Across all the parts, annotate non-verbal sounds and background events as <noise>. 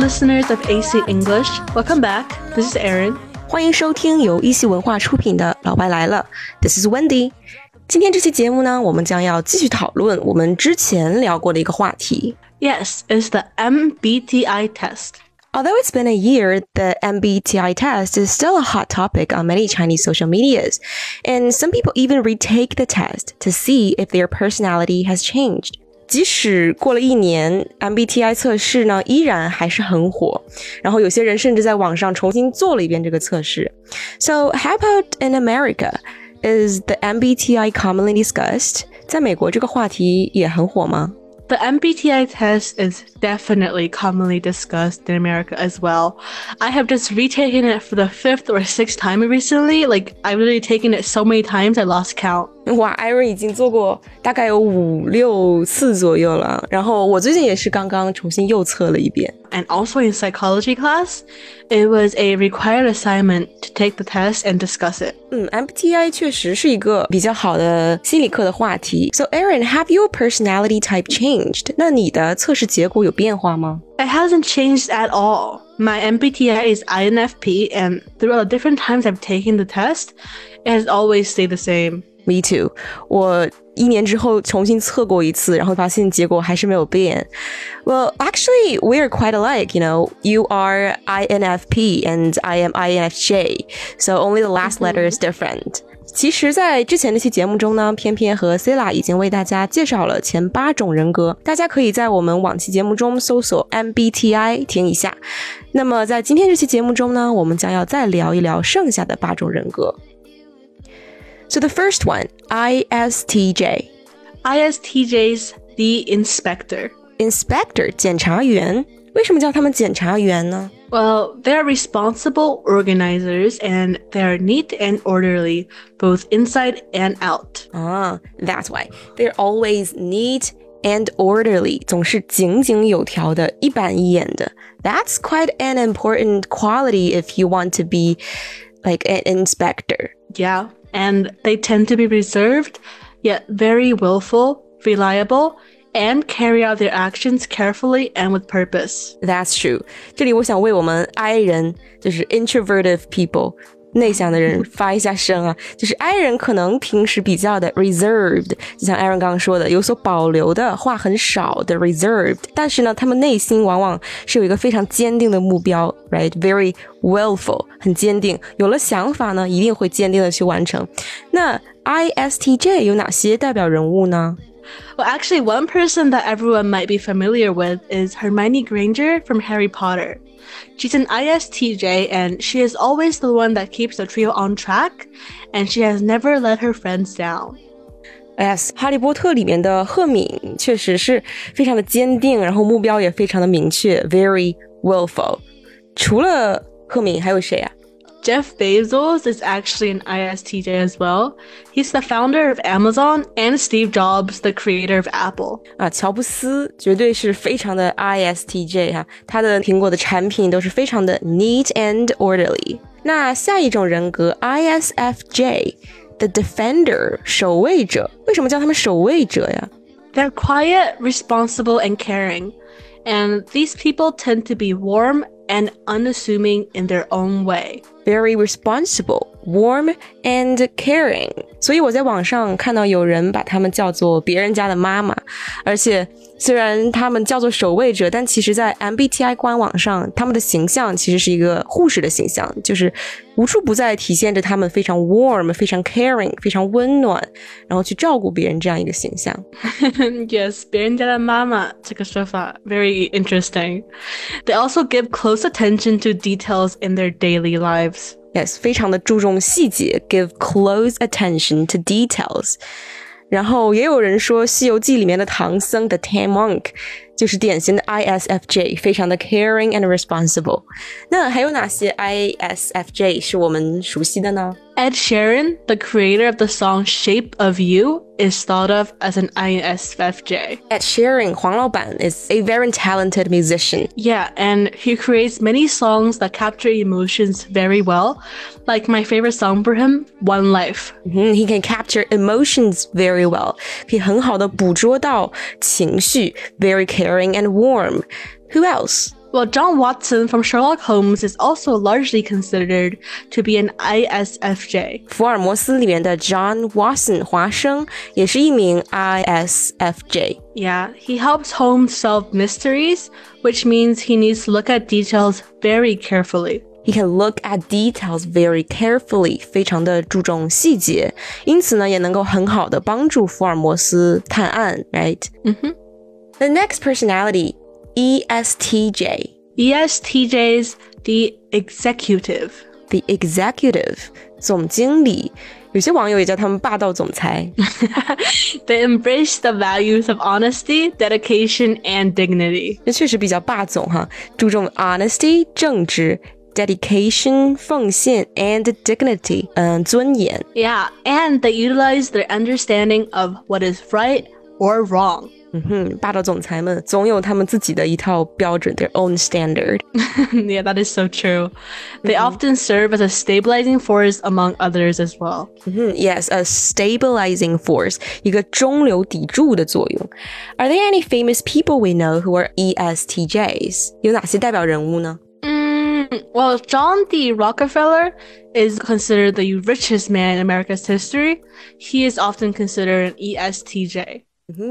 listeners of AC English, welcome back. This is Erin. 欢迎收听由一席文化出品的《老外来了》，This is Wendi。今天这期节目呢，我们将要继续讨论我们之前聊过的一个话题。Yes, it's the MBTI test. Although it's been a year, the MBTI test is still a hot topic on many Chinese social medias, and some people even retake the test to see if their personality has changed. 即使过了一年，MBTI 测试呢依然还是很火。然后有些人甚至在网上重新做了一遍这个测试。So how about in America? Is the MBTI commonly discussed? 在美国这个话题也很火吗 ？the MBTI test is definitely commonly discussed in America as well. I have just retaken it for the fifth or sixth time recently. Like I've literally taken it so many times I lost count. 哇，Iron 已经做过大概有五六次左右了。然后我最近也是刚刚重新又测了一遍。 and also in psychology class, it was a required assignment to take the test and discuss it. 嗯，MBTI 确实是一个比较好的心理课的话题。So Erin, have your personality type changed? 那你的测试结果有变化吗？It hasn't changed at all. My MBTI is INFP, and throughout the different times I've taken the test, it has always stayed the same. Me too. 我一年之后重新测过一次，然后发现结果还是没有变。Well, actually, we are quite alike. You know, you are INFP and I am INFJ, so only the last letter is different. 其实，在之前那期节目中呢，偏偏和 Sila 已经为大家介绍了前八种人格，大家可以在我们往期节目中搜索 MBTI 听一下。那么，在今天这期节目中呢，我们将要再聊一聊剩下的八种人格。So the first one, ISTJ. ISTJ's the inspector. Inspector 检察员，为什么叫他们检察员呢？Well, they're responsible organizers and they're neat and orderly, both inside and out. Ah, that's why. They're always neat and orderly, 总是井井有条的，一板一眼的。That's quite an important quality if you want to be like an inspector. Yeah and they tend to be reserved, yet very willful, reliable, and carry out their actions carefully and with purpose. That's true. 这里我想为我们 I 人，就是 introverted people 内向的人发一下声啊，<laughs> 就是 I 人可能平时比较的 reserved，就像 Aaron 刚刚说的，有所保留的，话很少的 reserved，但是呢，他们内心往往是有一个非常坚定的目标，right？Very willful，很坚定，有了想法呢，一定会坚定的去完成。那 ISTJ 有哪些代表人物呢 ？Well, actually, one person that everyone might be familiar with is Hermione Granger from Harry Potter. She's an ISTJ and she is always the one that keeps the trio on track, and she has never let her friends down. Yes，《哈利波特》里面的赫敏确实是非常的坚定，然后目标也非常的明确，very willful。除了赫敏，还有谁啊 ？Jeff Bezos is actually an ISTJ as well. He's the founder of Amazon and Steve Jobs, the creator of Apple. 啊，乔布斯绝对是非常的 ISTJ 哈，他的苹果的产品都是非常的 neat and orderly。那下一种人格 ISFJ，the defender 守卫者，为什么叫他们守卫者呀？They're quiet, responsible, and caring. And these people tend to be warm and unassuming in their own way. Very responsible, warm and caring. 所以我在网上看到有人把他们叫做别人家的妈妈，而且 虽然他们叫做守卫者，但其实，在 MBTI 官网上，他们的形象其实是一个护士的形象，就是无处不在体现着他们非常 warm、非常 caring、非常温暖，然后去照顾别人这样一个形象。yes，别人家的妈妈这个说法 very interesting. They also give close attention to details in their daily lives. Yes，非常的注重细节，give close attention to details。然后也有人说，《西游记》里面的唐僧的 Ten Monk 就是典型的 ISFJ，非常的 caring and responsible。那还有哪些 ISFJ 是我们熟悉的呢？Ed Sheeran, the creator of the song Shape of You, is thought of as an ISFJ. Ed Sheeran, 黄老板 is a very talented musician. Yeah, and he creates many songs that capture emotions very well. Like my favorite song for him, One Life. Mm, he can capture emotions very well. 可以很好的捕捉到情绪, very caring and warm. Who else? Well, John Watson from Sherlock Holmes is also largely considered to be an ISFJ. 福尔摩斯里面的 John Watson 华生也是一名 ISFJ。 Yeah, he helps Holmes solve mysteries, which means he needs to look at details very carefully. He can look at details very carefully，非常的注重细节，因此呢，也能够很好的帮助福尔摩斯探案，right？嗯哼。 The next personality, E ESTJ, ESTJs, the executive. the executive，总经理。有些网友也叫他们霸道总裁。 They <laughs> embrace the values of honesty, dedication, and dignity. 这确实比较霸总哈，注重 honesty 正直，dedication 奉献，and dignity 嗯尊严。 Yeah, and they utilize their understanding of what is right or wrong. 嗯哼，霸道总裁们总有他们自己的一套标准，their own standard。 <laughs> yeah, that is so true. They often serve as a stabilizing force among others as well. 嗯哼，yes，a stabilizing force，一个中流砥柱的作用。Are there any famous people we know who are E ESTJs？有哪些代表人物呢？ Mm, well, John D. Rockefeller is considered the richest man in America's history. He is often considered an E ESTJ.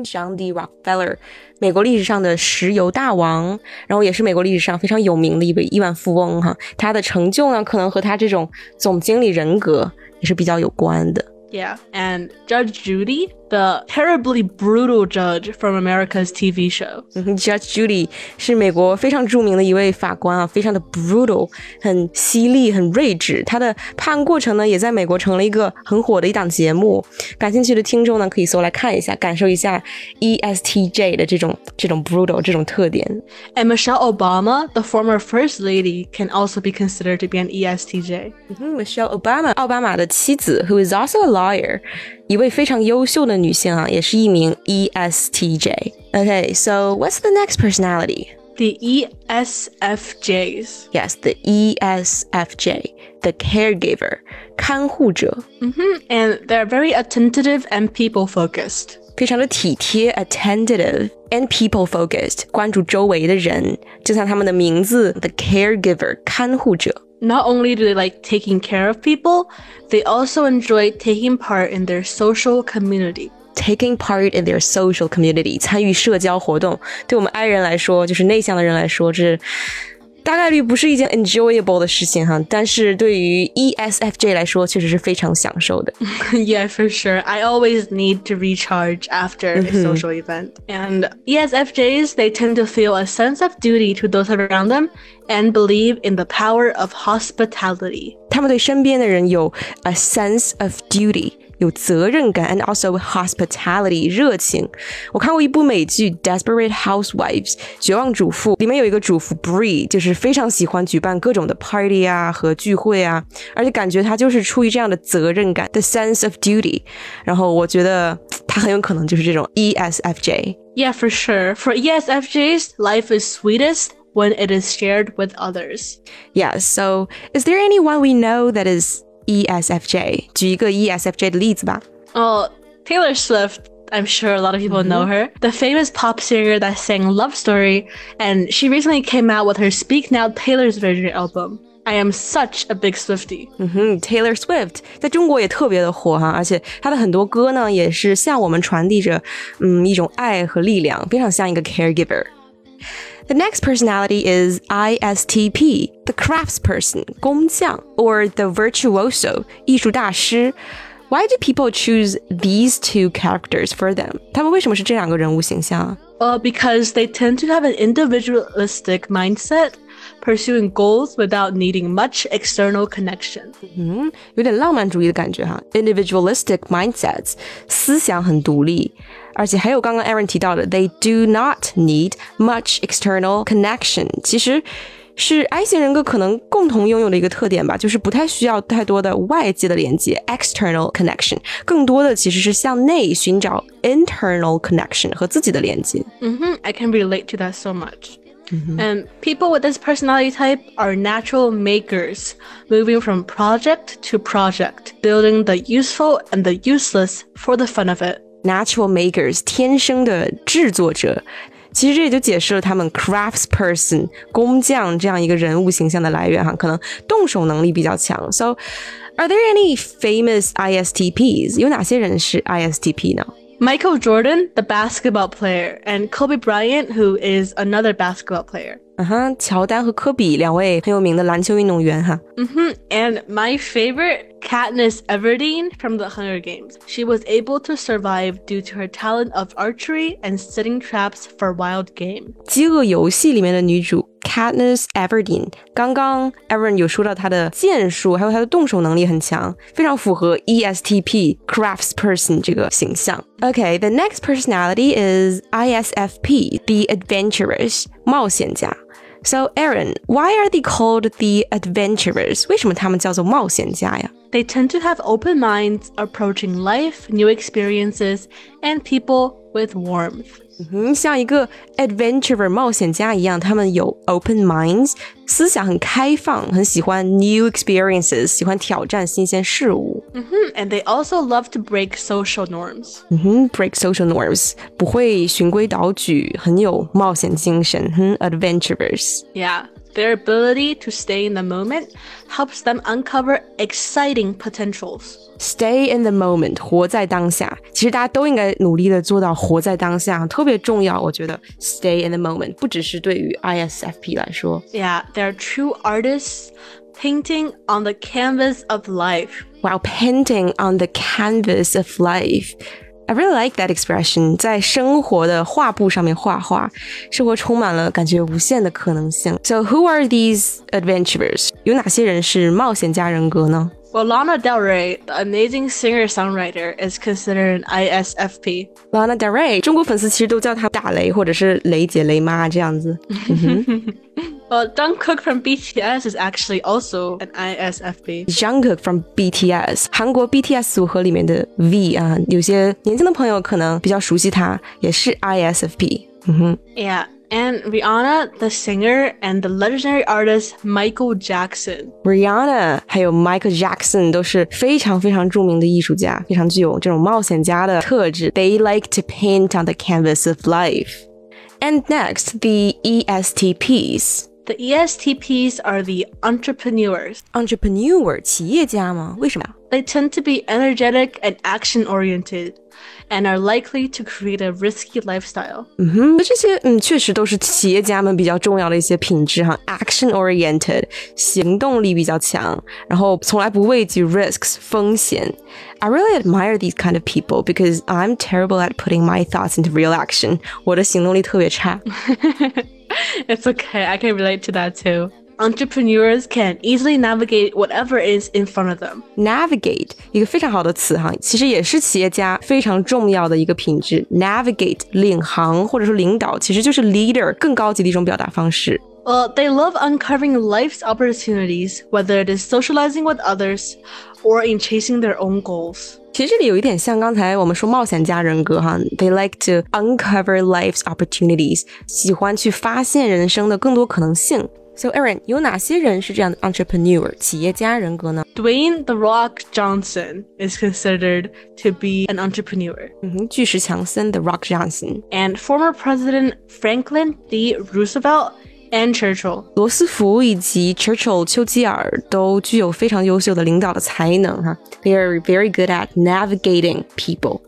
，John D. Rockefeller，美国历史上的石油大王，然后也是美国历史上非常有名的一位亿万富翁哈。他的成就呢，可能和他这种总经理人格也是比较有关的。Yeah, and Judge Judy, the terribly brutal judge from America's TV show. 嗯哼，Judge Judy 是美国非常着名的一位法官啊，非常的 brutal，很犀利，很睿智。他的判案过程呢，也在美国成了一个很火的一档节目。感兴趣的听众呢，可以搜来看一下，感受一下 E ESTJ 的这种这种 brutal 这种特点。 And Michelle Obama, the former first lady, can also be considered to be an E ESTJ. 嗯哼，Michelle Obama，奥巴马的妻子，who is also a lawyer， 一位非常优秀的女性啊，也是一名 E ESTJ。Okay, so what's the next personality? The E ESFJs. Yes, the E ESFJ, the caregiver, 看护者， hmm And they're very attentive and people focused. 非常的体贴，attentive and people focused，关注周围的人，就像他们的名字，the caregiver，看护者。 Not only do they like taking care of people, they also enjoy taking part in their social community. Taking part in their social community，参与社交活动，对我们 I 人来说，就是内向的人来说，这 大概率不是一件 enjoyable 的事情哈。但是对于 E ESFJ 来说，确实是非常享受的。 yeah, for <laughs> sure. I always need to recharge after a social event. And E ESFJs, they tend to feel a sense of duty to those around them and believe in the power of hospitality. 他们对身边的人有 a sense of duty， 有责任感，and also hospitality 热情。我看过一部美剧《Desperate Housewives》绝望主妇，里面有一个主妇 Bree，就是非常喜欢举办各种的 party 啊和聚会啊，而且感觉她就是出于这样的责任感，the sense of duty。然后我觉得她很有可能就是这种 E ESFJ。 Yeah, for sure. For E ESFJs, life is sweetest when it is shared with others. Yeah, so is there anyone we know that is E ESFJ。举一个 ESFJ 的例子吧。哦、oh,，Taylor Swift。I'm sure a lot of people mm -hmm. know mm-hmm. her, the famous pop singer that sang Love Story, and she recently came out with her Speak Now Taylor's Version album. I am such a big Swiftie。嗯哼，Taylor mm-hmm. Swift 在中国也特别的火哈，而且她的很多歌呢，也是向我们传递着嗯一种爱和力量，非常像一个 caregiver。The next personality is ISTP, the craftsperson, 工匠，or the virtuoso, 艺术大师。Why do people choose these two characters for them？他们为什么是这两个人物形象啊？ Well, because they tend to have an individualistic mindset, pursuing goals without needing much external connection。嗯，有点浪漫主义的感觉哈，individualistic mindsets，思想很独立。而且还有刚刚 Erin 提到的，they do not need much external connection. 其实是 I 型人格可能共同拥有的一个特点吧，就是不太需要太多的外界的连接 （external connection），更多的其实是向内寻找 internal connection 和自己的连接。嗯哼、mm hmm,，I can relate to that so much。And people with this personality type are natural makers, moving from project to project, building the useful and the useless for the fun of it. natural makers 天生的制作者 其实这也就解释了他们 craftsperson 工匠这样一个人物形象的来源哈，可能动手能力比较强。So, are there any famous ISTPs？有哪些人是 ISTP 呢 ？Michael Jordan, the basketball player, and Kobe Bryant, who is another basketball player. 嗯哼，乔丹和科比两位很有名的篮球运动员哈。Mm -hmm. And my favorite, Katniss Everdeen from the Hunger Games. She was able to survive due to her talent of archery and setting traps for wild game. 饥饿游戏里面的女主 Katniss Everdeen，刚刚 Evan 有说到她的剑术，还有她的动手能力很强，非常符合 ESTP craftsperson 这个形象。Okay, the next personality is ISFP, the adventurous 冒险家。 so Erin, why are they called the adventurers? 为什么他们叫做冒险家呀？？they tend to have open minds, approaching life, new experiences, and people with warmth. 嗯，像一个 adventurer 冒险家一样，他们有 open minds，思想很开放，很喜欢 new experiences，喜欢挑战新鲜事物。嗯哼，and they also love to break social norms。嗯哼，break social norms，不会循规蹈矩，很有冒险精神。哼，adventurers。Yeah. Their ability to stay in the moment helps them uncover exciting potentials. Stay in the moment，活在当下。其实大家都应该努力的做到活在当下，特别重要。我觉得 stay in the moment 不只是对于 ISFP 来说。Yeah, they're true artists painting on the canvas of life. While painting on the canvas of life. I really like that expression，在生活的画布上面画画，生活充满了感觉无限的可能性。So who are these adventurers？有哪些人是冒险家人格呢？Well, Lana Del Rey, the amazing singer-songwriter, is considered an ISFP. Lana Del Rey，中国粉丝其实都叫她大雷或者是雷姐、雷妈这样子。 <laughs> Well, Jungkook from BTS is actually also an ISFP. Jungkook from BTS，韩国 BTS 组合里面的 V 啊，有些年轻的朋友可能比较熟悉他，也是 ISFP。嗯哼，Yeah. And Rihanna, the singer, and the legendary artist Michael Jackson. Rihanna 还有 Michael Jackson 都是非常非常着名的艺术家，非常具有这种冒险家的特质。They like to paint on the canvas of life. And next, the ESTPs. The ESTPs are the entrepreneurs. Entrepreneur 企业家吗？为什么？They tend to be energetic and action oriented and are likely to create a risky lifestyle. 嗯哼，那这些嗯确实都是企业家们比较重要的一些品质哈，action oriented，行动力比较强，然后从来不畏惧 risks 风险。I really admire these kind of people because I'm terrible at putting my thoughts into real action. 我的行动力特别差。 <laughs> <laughs> it's okay. I can relate to that too. Entrepreneurs can easily navigate whatever is in front of them. Navigate 一个非常好的词哈，其实也是企业家非常重要的一个品质。Navigate 领航或者说领导，其实就是 leader 更高级的一种表达方式。Well, they love uncovering life's opportunities, whether it is socializing with others or in chasing their own goals. 其实这里有一点像刚才我们说冒险家人格哈，they like to uncover life's opportunities，喜欢去发现人生的更多可能性。So Erin，有哪些人是这样的 entrepreneur 企业家人格呢？Dwayne the Rock Johnson is considered to be an entrepreneur. the Rock Johnson and former President Franklin D. Roosevelt and Churchill，罗斯福以及 Churchill 丘吉尔都具有非常优秀的领导的才能哈。They are very good at navigating people.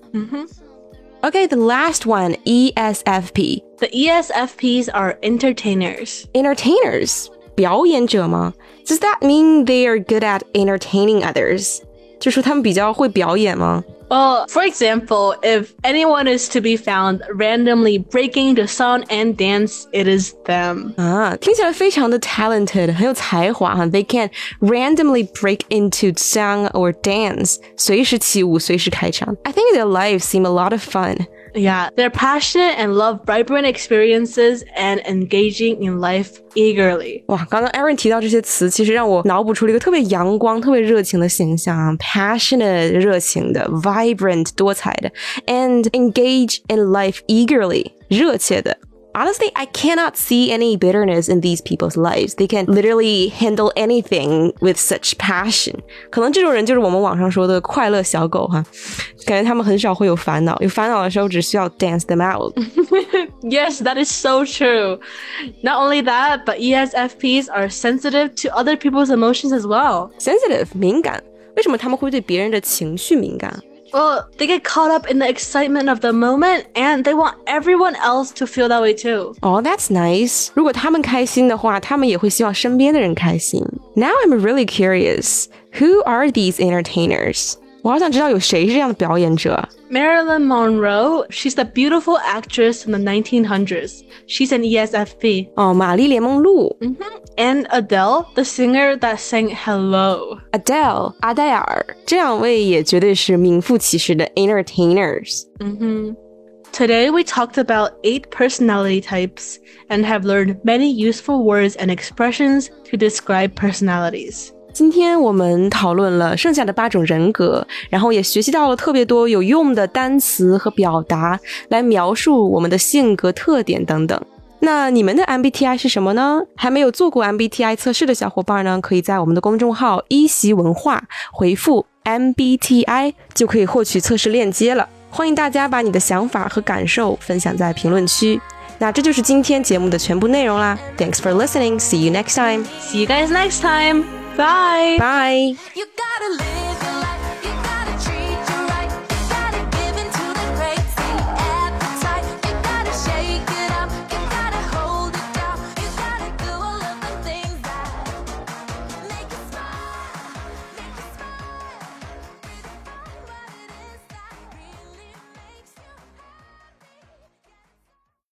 Okay, the last one, ESFP. The ESFPs are entertainers. Entertainers, 表演者吗? Does that mean they are good at entertaining others? 就说他们比较会表演吗 ？well, for example, if anyone is to be found randomly breaking the song and dance, it is them. 啊，听起来非常的 talented，很有才华哈。They can randomly break into song or dance，随时起舞，随时开唱。I think their lives seem a lot of fun. Yeah, they're passionate and love vibrant experiences and engaging in life eagerly. 哇，刚刚 Erin 提到这些词，其实让我脑补出了一个特别阳光、特别热情的形象，passionate 热情的，vibrant 多彩的，and engage in life eagerly 热切的。honestly, I cannot see any bitterness in these people's lives. They can literally handle anything with such passion. 可能这种人就是我们网上说的快乐小狗哈，感觉他们很少会有烦恼，有烦恼的时候只需要 dance them out。yes, <laughs> that is so true. Not only that, but ESFPs are sensitive to other people's emotions as well. Sensitive 敏感，为什么他们会对别人的情绪敏感 ？well, they get caught up in the excitement of the moment and they want everyone else to feel that way too. Oh, that's nice. 如果他们开心的话，他们也会希望身边的人开心. Now I'm really curious. Who are these entertainers? 我好想知道有谁是这样的表演者。Marilyn Monroe, she's the beautiful actress from the 1900s. She's an ESFP. 哦，玛丽莲梦露。Mm -hmm. And Adele, the singer that sang Hello. Adele, 阿黛尔，这两位也绝对是名副其实的 entertainers. Mm -hmm. Today we talked about eight personality types and have learned many useful words and expressions to describe personalities. 今天我们讨论了剩下的八种人格，然后也学习到了特别多有用的单词和表达来描述我们的性格特点等等。那你们的 MBTI 是什么呢？还没有做过 MBTI 测试的小伙伴呢，可以在我们的公众号一席文化回复 MBTI 就可以获取测试链接了。欢迎大家把你的想法和感受分享在评论区。那这就是今天节目的全部内容啦。Thanks for listening. See you next time. See you guys next time. Bye. Bye.